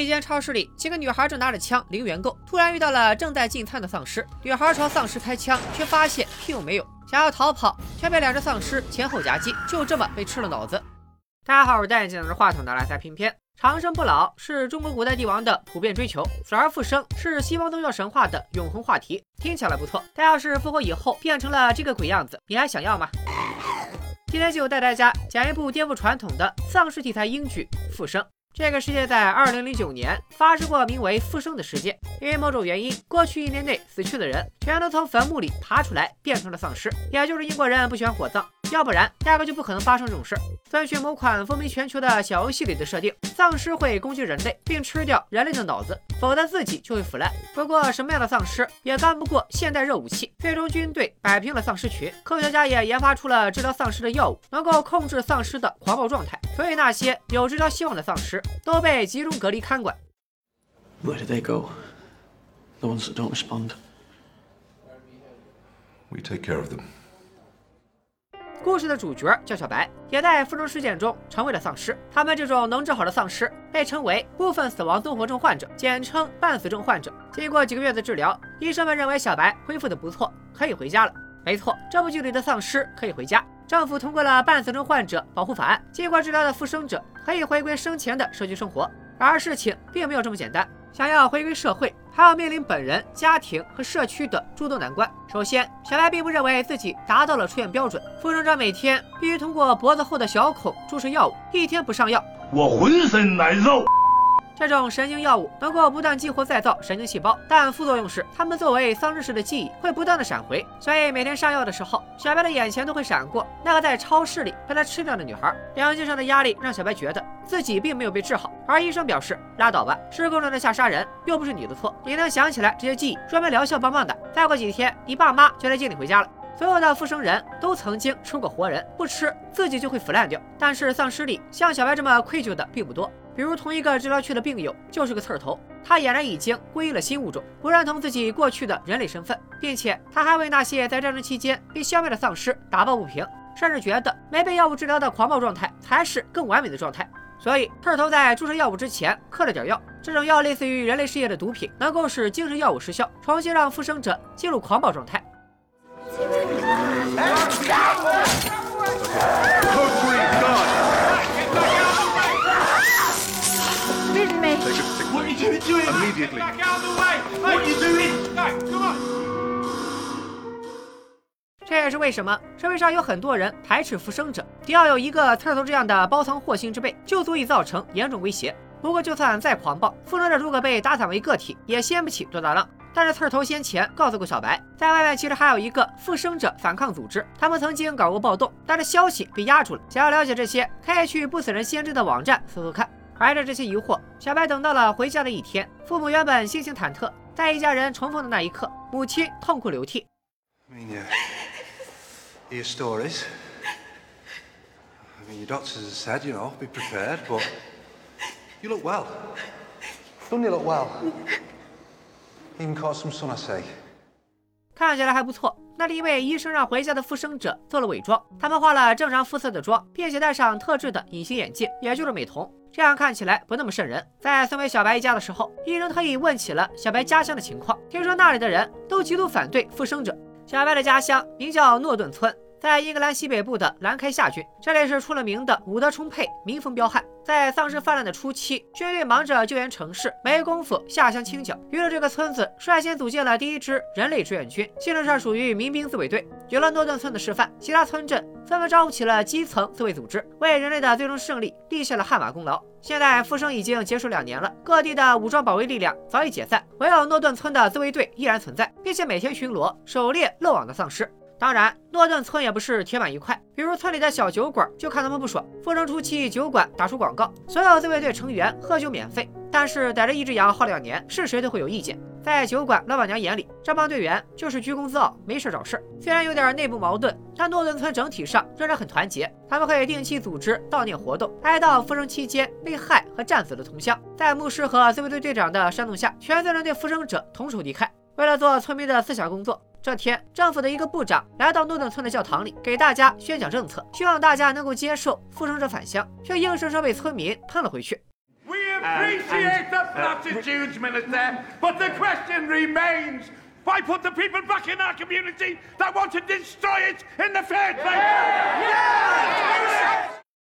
一间超市里，几个女孩正拿着枪零元购，突然遇到了正在进餐的丧尸。女孩朝丧尸开枪，却发现屁用没有，想要逃跑，却被两只丧尸前后夹击，就这么被吃了脑子。大家好，我是戴眼镜拿着话筒的来塞偏偏。长生不老是中国古代帝王的普遍追求，死而复生是西方宗教神话的永恒话题，听起来不错。但要是复活以后变成了这个鬼样子，你还想要吗？今天就带大家讲一部颠覆传统的丧尸题材英剧《复生》。这个世界在二零零九年发生过名为“复生”的事件，因为某种原因，过去一年内死去的人全都从坟墓里爬出来，变成了丧尸。也就是英国人不喜欢火葬，要不然压根就不可能发生这种事。遵循某款风靡全球的小游戏里的设定，丧尸会攻击人类，并吃掉人类的脑子，否则自己就会腐烂。不过什么样的丧尸也干不过现代热武器，最终军队摆平了丧尸群，科学家也研发出了治疗丧尸的药物，能够控制丧尸的狂暴状态。所以那些有治疗希望的丧尸。都被集中隔离看管。Where do they go? The ones that don't respond. We take care of them. 故事的主角叫小白，也在复生事件中成为了丧尸。他们这种能治好的丧尸被称为部分死亡综合症患者，简称半死症患者。经过几个月的治疗，医生们认为小白恢复的不错，可以回家了。没错，这部剧里的丧尸可以回家。政府通过了半死症患者保护法案，经过治疗的复生者可以回归生前的社区生活。然而事情并没有这么简单，想要回归社会，还要面临本人、家庭和社区的诸多难关。首先，小白并不认为自己达到了出院标准，复生者每天必须通过脖子后的小孔注射药物，一天不上药，我浑身难受。这种神经药物能够不断激活再造神经细胞，但副作用是，它们作为丧尸时的记忆会不断的闪回，所以每天上药的时候，小白的眼前都会闪过那个在超市里被他吃掉的女孩。良心上的压力让小白觉得自己并没有被治好，而医生表示拉倒吧，失控状态下杀人又不是你的错，你能想起来这些记忆，说明疗效棒棒的。再过几天，你爸妈就来接你回家了。所有的复生人都曾经吃过活人，不吃自己就会腐烂掉。但是丧尸里像小白这么愧疚的并不多。比如同一个治疗区的病友就是个刺儿头，他俨然已经归因了新物种，不认同自己过去的人类身份，并且他还为那些在战争期间被消灭的丧尸打抱不平，甚至觉得没被药物治疗的狂暴状态才是更完美的状态。所以刺儿头在注射药物之前嗑了点药，这种药类似于人类试验的毒品，能够使精神药物失效，重新让复生者进入狂暴状态。这也是为什么社会上有很多人排斥复生者，只要有一个刺头这样的包藏祸心之辈，就足以造成严重威胁。不过，就算再狂暴，复生者如果被打散为个体，也掀不起多大浪。但是刺头先前告诉过小白，在外面其实还有一个复生者反抗组织，他们曾经搞过暴动，但是消息被压住了。想要了解这些，可以去不死人先知的网站搜搜看。怀着这些疑惑，小白等到了回家的一天。父母原本心情忐忑，在一家人重逢的那一刻，母亲痛哭流涕。I mean, yeah, hear stories. I mean, your doctors have said, you know, be prepared, but you look well. Don't you look well? Even caught some sun, I say. 看起来还不错。那是因为医生让回家的复生者做了伪装，他们化了正常肤色的妆，并且戴上特制的隐形眼镜，也就是美瞳。这样看起来不那么瘆人。在送给小白一家的时候，医生特意问起了小白家乡的情况，听说那里的人都极度反对复生者。小白的家乡名叫诺顿村。在英格兰西北部的兰开夏郡，这里是出了名的武德充沛、民风彪悍。在丧尸泛滥的初期，军队忙着救援城市，没工夫下乡清剿。于是这个村子率先组建了第一支人类志愿军，性质上属于民兵自卫队。有了诺顿村的示范，其他村镇纷纷招呼起了基层自卫组织，为人类的最终胜利立下了汗马功劳。现在复生已经结束两年了，各地的武装保卫力量早已解散，唯有诺顿村的自卫队依然存在，并且每天巡逻，狩猎漏网的丧尸。当然，诺顿村也不是铁板一块。比如村里的小酒馆就看他们不爽。复生初期，酒馆打出广告，所有自卫队成员喝酒免费。但是逮着一只羊耗两年，是谁都会有意见。在酒馆老板娘眼里，这帮队员就是居功自傲，没事找事。虽然有点内部矛盾，但诺顿村整体上仍然很团结。他们会定期组织悼念活动，哀悼复生期间被害和战死的同乡。在牧师和自卫队队长的煽动下，全村人对复生者同仇敌忾。为了做村民的思想工作。这天，政府的一个部长来到诺顿村的教堂里，给大家宣讲政策，希望大家能够接受复生者返乡，却硬生生被村民喷了回去。We appreciate the a huge minister. But the question remains why put the people back in our community that want to destroy it in the first place?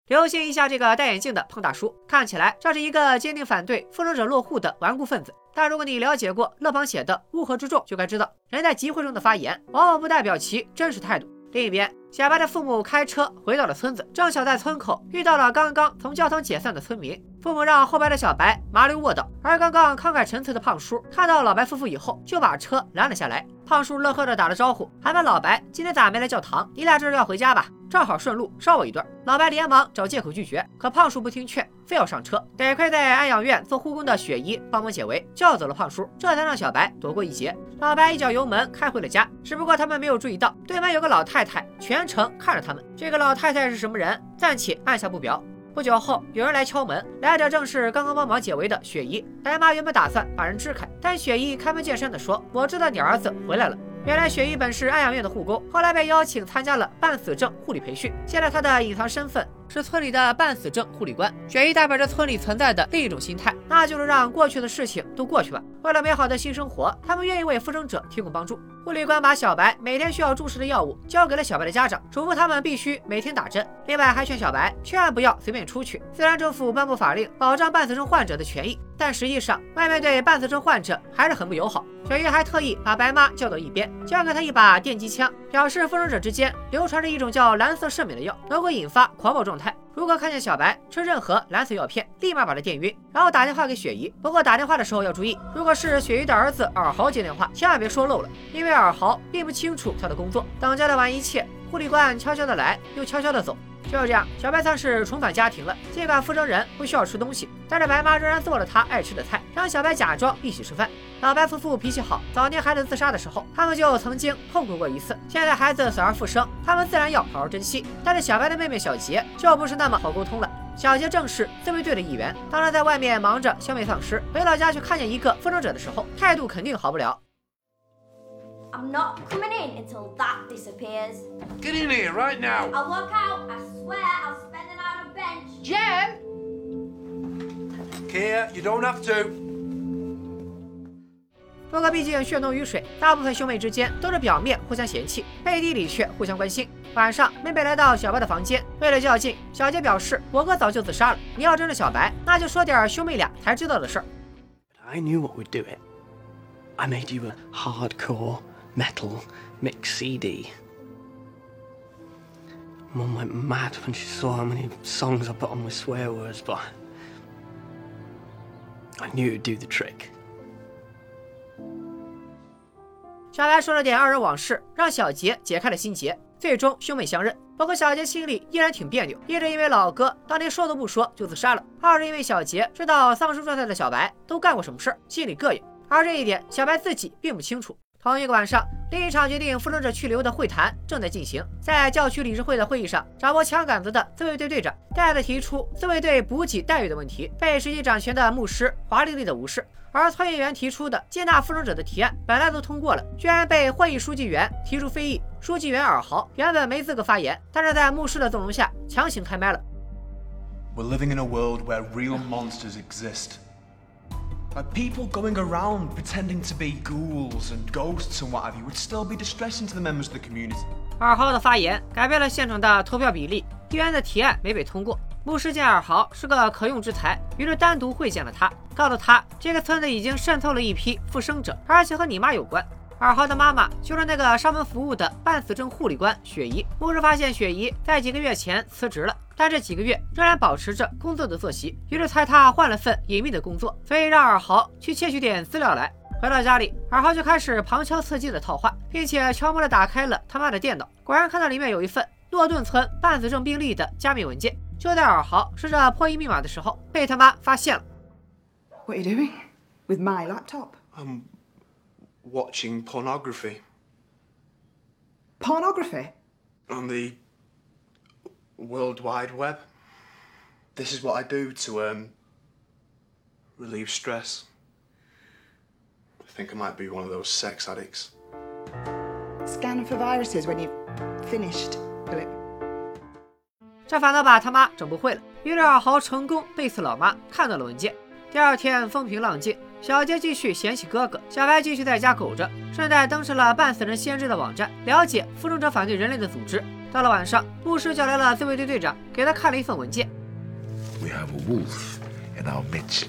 留心一下这个戴眼镜的胖大叔，看起来像是一个坚定反对复仇者落户的顽固分子。但如果你了解过勒庞写的《乌合之众》，就该知道，人在集会中的发言往往不代表其真实态度。另一边，小白的父母开车回到了村子，正巧在村口遇到了刚刚从教堂解散的村民。父母让后排的小白麻溜卧倒，而刚刚慷慨陈词的胖叔看到老白夫妇以后，就把车拦了下来。胖叔乐呵的打了招呼，还问老白今天咋没来教堂？你俩这是要回家吧？正好顺路捎我一段。老白连忙找借口拒绝，可胖叔不听劝，非要上车。得亏在安养院做护工的雪姨帮忙解围，叫走了胖叔，这才让小白躲过一劫。老白一脚油门开回了家，只不过他们没有注意到对门有个老太太全程看着他们。这个老太太是什么人？暂且按下不表。不久后，有人来敲门，来者正是刚刚帮忙解围的雪姨。白妈原本打算把人支开，但雪姨开门见山的说：“我知道你儿子回来了。”原来雪姨本是安养院的护工，后来被邀请参加了半死症护理培训。现在她的隐藏身份是村里的半死症护理官。雪姨代表着村里存在的另一种心态，那就是让过去的事情都过去吧。为了美好的新生活，他们愿意为复生者提供帮助。护理官把小白每天需要注射的药物交给了小白的家长，嘱咐他们必须每天打针。另外还劝小白千万不要随便出去。虽然政府颁布法令保障半死症患者的权益，但实际上外面对半死症患者还是很不友好。小姨还特意把白妈叫到一边，交给她一把电击枪，表示复生者之间流传着一种叫蓝色圣美的药，能够引发狂暴状态。如果看见小白吃任何蓝色药片，立马把他电晕，然后打电话给雪姨。不过打电话的时候要注意，如果是雪姨的儿子尔豪接电话，千万别说漏了，因为尔豪并不清楚他的工作。等交代完一切，护理官悄悄的来，又悄悄的走。就这样，小白算是重返家庭了。尽管复生人不需要吃东西，但是白妈仍然做了他爱吃的菜，让小白假装一起吃饭。老白夫妇脾气好，早年孩子自杀的时候，他们就曾经痛苦过一次。现在孩子死而复生，他们自然要好好珍惜。但是小白的妹妹小杰就不是那么好沟通了。小杰正是自卫队的一员，当他在外面忙着消灭丧尸，回老家去看见一个复生者的时候，态度肯定好不了。I'm not coming in until that disappears. Get in here right now. I'll walk out. I swear I'll spend the night on a bench. Jem! Kia, you don't have to. 不过毕竟血浓于水，大部分兄妹之间都是表面互相嫌弃，背地里却互相关心。晚上，妹妹来到小白的房间，为了较劲，小杰表示：“我哥早就自杀了，你要真是小白，那就说点兄妹俩才知道的事儿。” I knew what would do it. I made you a hardcore metal mix CD. Mum went mad when she saw how many songs I put on with swear words, but I knew it'd do the trick. 小白说了点二人往事，让小杰解开了心结，最终兄妹相认。不过小杰心里依然挺别扭，一直因为老哥当年说都不说就自杀了，二是因为小杰知道丧尸状态的小白都干过什么事儿，心里膈应。而这一点小白自己并不清楚。同一个晚上，另一场决定复仇者去留的会谈正在进行。在教区理事会的会议上，掌握枪杆子的自卫队队长再次提出自卫队补给待遇的问题，被实际掌权的牧师华丽丽的无视。而参议员提出的接纳复仇者的提案本来都通过了，居然被会议书记员提出非议。书记员尔豪原本没资格发言，但是在牧师的纵容下强行开麦了。We're living in a world where real monsters exist. Like people going around pretending to be ghouls and ghosts and what have you would still be distressing to the members of the community. 二豪的发言改变了现场的投票比例，议员的提案没被通过。牧师见二豪是个可用之才，于是单独会见了他，告诉他这个村子已经渗透了一批复生者，而且和你妈有关。尔豪的妈妈就是那个上门服务的半死症护理官雪姨。牧师发现雪姨在几个月前辞职了，但这几个月仍然保持着工作的作息，于是猜她换了份隐秘的工作，所以让尔豪去窃取点资料来。回到家里，尔豪就开始旁敲侧击的套话，并且悄摸的打开了他妈的电脑，果然看到里面有一份诺顿村半死症病例的加密文件。就在尔豪试着破译密码的时候，被他妈发现了。What are you doing? With my laptop? I'm watching pornography Pornography? on the World Wide Web. This is what I do to um relieve stress. I think I might be one of those sex addicts. Scan for viruses when you've finished, Philip. 这反倒把他妈整不会了。于是尔豪成功背刺老妈，看到了文件。 第二天风平浪静，小杰继续嫌弃哥哥，小白继续在家苟着，顺带登上了半死人先知的网站，了解复仇者反对人类的组织。到了晚上，牧师叫来了自卫队队长，给他看了一份文件。We have a wolf in our midst.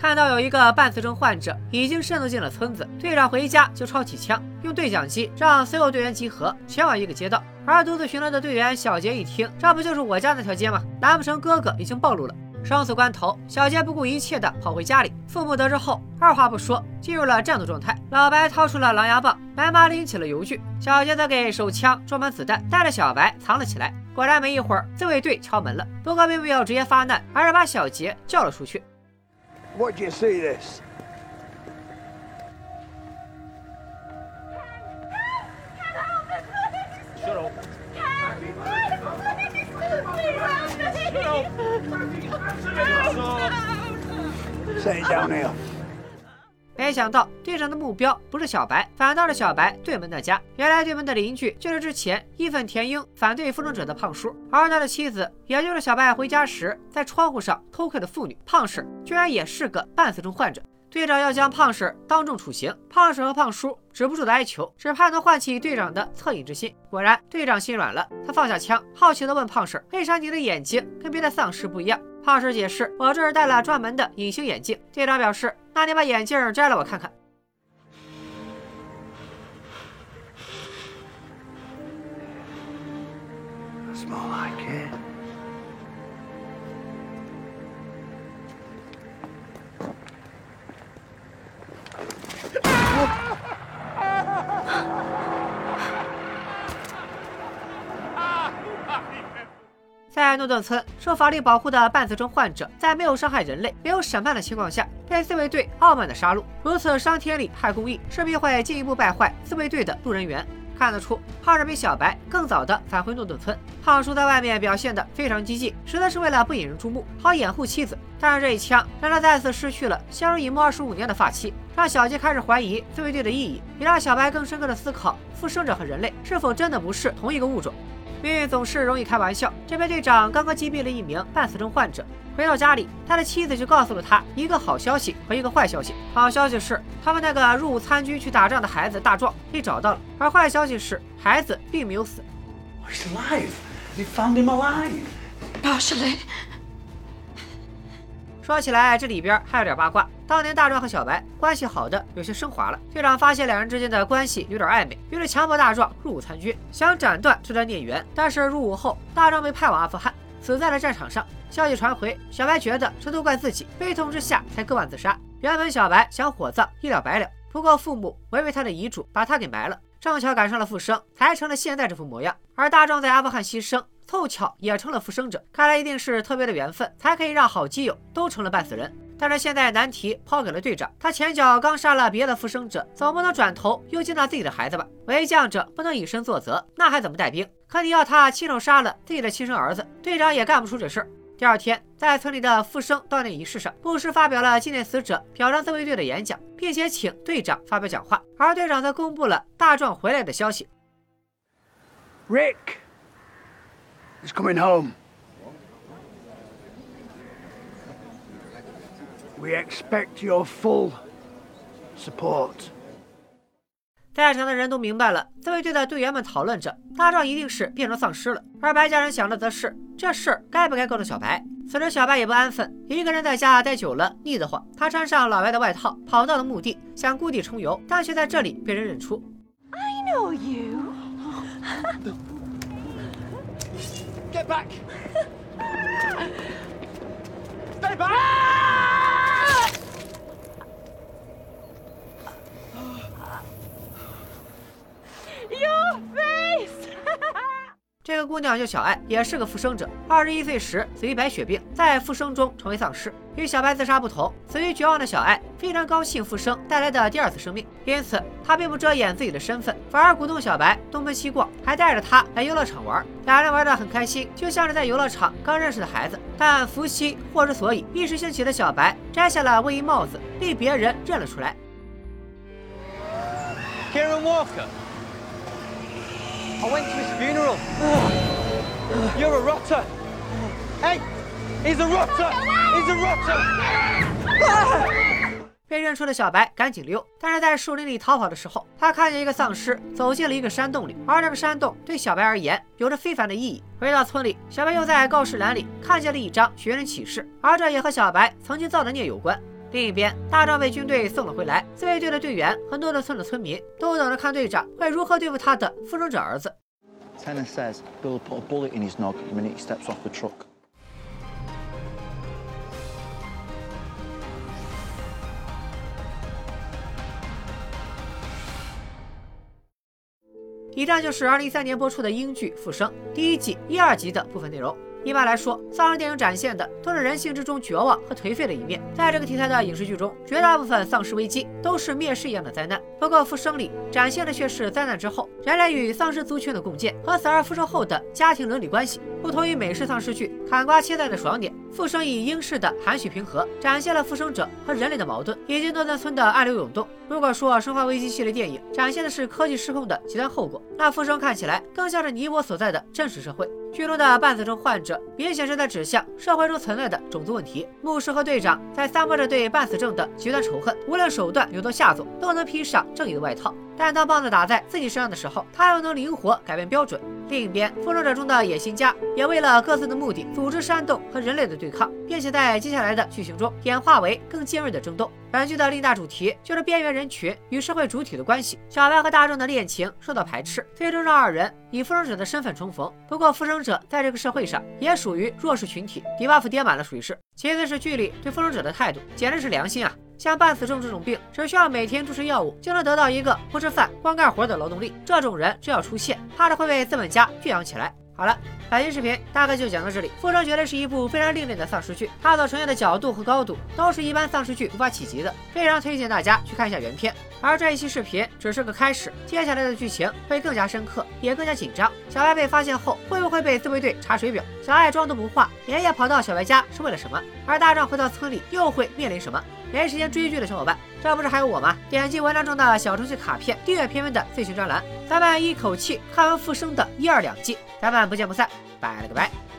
看到有一个半死症患者已经渗透进了村子，队长回家就抄起枪，用对讲机让所有队员集合，前往一个街道。而独自巡逻的队员小杰一听，这不就是我家那条街吗？难不成哥哥已经暴露了？生死关头，小杰不顾一切的跑回家里。父母得知后，二话不说进入了战斗状态。老白掏出了狼牙棒，白妈拎起了油锯，小杰则给手枪装满子弹，带着小白藏了起来。果然，没一会儿，自卫队敲门了。不过并没有直接发难，而是把小杰叫了出去。What do you see this? Shut up. 谁叫没有没想到队长的目标不是小白，反倒是小白对门的家。原来对门的邻居就是之前义愤填膺反对复仇者的胖叔，而他的妻子，也就是小白回家时在窗户上偷窥的妇女胖婶，居然也是个半死症患者。队长要将胖婶当众处刑，胖婶和胖叔止不住的哀求，只怕能唤起队长的恻隐之心。果然，队长心软了，他放下枪，好奇地问胖婶：“为啥你的眼睛跟别的丧尸不一样？”胖婶解释：“我这是戴了专门的隐形眼镜。”队长表示：“那你把眼镜摘了，我看看。”诺顿村，受法律保护的半死症患者，在没有伤害人类、没有审判的情况下，被自卫队傲慢的杀戮，如此伤天理、害公益，势必会进一步败坏自卫队的路人缘。看得出，胖婶比小白更早的返回诺顿村。胖叔在外面表现得非常激进，实在是为了不引人注目，好掩护妻子。但是这一枪让他再次失去了相濡以沫二十五年的发妻，让小杰开始怀疑自卫队的意义，也让小白更深刻的思考复生者和人类是否真的不是同一个物种。命运总是容易开玩笑。这边队长刚刚击毙了一名半死症患者，回到家里，他的妻子就告诉了他一个好消息和一个坏消息。好消息是，他们那个入伍参军去打仗的孩子大壮被找到了；而坏消息是，孩子并没有死。He's alive. They found him alive. Partially. 说起来，这里边还有点八卦。当年大壮和小白关系好的有些升华了，队长发现两人之间的关系有点暧昧，于是强迫大壮入伍参军，想斩断这段孽缘。但是入伍后，大壮被派往阿富汗，死在了战场上。消息传回，小白觉得这都怪自己，悲痛之下才割腕自杀。原本小白想火葬，一了百了，不过父母违背他的遗嘱，把他给埋了。正巧赶上了复生，才成了现在这副模样。而大壮在阿富汗牺牲。凑巧也成了复生者，看来一定是特别的缘分，才可以让好基友都成了半死人。但是现在难题抛给了队长，他前脚刚杀了别的复生者，总不能转头又见到自己的孩子吧？为将者不能以身作则，那还怎么带兵？可你要他亲手杀了自己的亲生儿子，队长也干不出这事儿。第二天，在村里的复生悼念仪式上，牧师发表了纪念死者、表彰自卫队的演讲，并且请队长发表讲话，而队长则公布了大壮回来的消息。Rick is coming home. We expect your full support. 在场的人都明白了，自卫队的队员们讨论着，大壮一定是变成丧尸了。而白家人想的则是，这事儿该不该告诉小白？此时小白也不安分，一个人在家待久了腻得慌。他穿上老白的外套，跑到了墓地，想故地重游，但却在这里被人认出。I know you. Get back. Stay back. Your face! 这个姑娘叫小爱，也是个复生者。二十一岁时死于白血病，在复生中成为丧尸。与小白自杀不同，死于绝望的小爱非常高兴复生带来的第二次生命，因此她并不遮掩自己的身份，反而鼓动小白东奔西逛，还带着他来游乐场玩。俩人玩得很开心，就像是在游乐场刚认识的孩子。但伏羲或之所以一时兴起的小白摘下了卫衣帽子，被别人认了出来。Kieran Walker. I went to his funeral. You're a rotter. Hey, He's a rotter! He's a rotter! 被认出的小白赶紧溜，但是在树林里逃跑的时候，他看见一个丧尸走进了一个山洞里，而这个山洞对小白而言有着非凡的意义。回到村里，小白又在告示栏里看见了一张寻人启事，而这也和小白曾经造的孽有关。另一边，大壮被军队送了回来，自卫队的队员和诺德村的村民都等着看队长会如何对付他的复仇者儿子。Tenner says Bill put a bullet in his nog the minute he steps off the truck. 以上就是二零一三年播出的英剧《复生》第一季一、二集的部分内容。一般来说，丧尸电影展现的都是人性之中绝望和颓废的一面。在这个题材的影视剧中，绝大部分丧尸危机都是灭世一样的灾难。不过，《复生》里展现的却是灾难之后人类与丧尸族群的共建和死而复生后的家庭伦理关系。不同于美式丧尸剧砍瓜切菜的爽点，《复生》以英式的含蓄平和展现了复生者和人类的矛盾，以及诺顿村的暗流涌动。如果说《生化危机》系列电影展现的是科技失控的极端后果，那《复生》看起来更像是你我所在的真实社会。剧中的半死症患者明显是在指向社会中存在的种族问题。牧师和队长在散播着对半死症的极端仇恨，无论手段有多下作，都能披上正义的外套。但当棒子打在自己身上的时候，他又能灵活改变标准。另一边，复仇者中的野心家也为了各自的目的组织煽动和人类的对抗，并且在接下来的剧情中演化为更尖锐的争斗。本剧的另一大主题就是边缘人群与社会主体的关系。小白和大众的恋情受到排斥，最终让二人以复生者的身份重逢。不过，复生者在这个社会上也属于弱势群体，debuff 叠满了属于是。其次是剧里对复生者的态度，简直是良心啊！像半死症这种病，只需要每天注射药物，就能得到一个不吃饭、光干活的劳动力。这种人只要出现，怕是会被资本家圈养起来。好了，本期视频大概就讲到这里。《复生》绝对是一部非常另类的丧尸剧，它所呈现的角度和高度都是一般丧尸剧无法企及的，非常推荐大家去看一下原片。而这一期视频只是个开始，接下来的剧情会更加深刻，也更加紧张。小白被发现后，会不会被自卫队查水表？小爱装都不化，连夜跑到小白家是为了什么？而大壮回到村里又会面临什么？没时间追剧的小伙伴，这不是还有我吗？点击文章中的小程序卡片，订阅片尾的最新专栏，咱们一口气看完《复生》的一二两季，咱们不见不散，拜了个拜。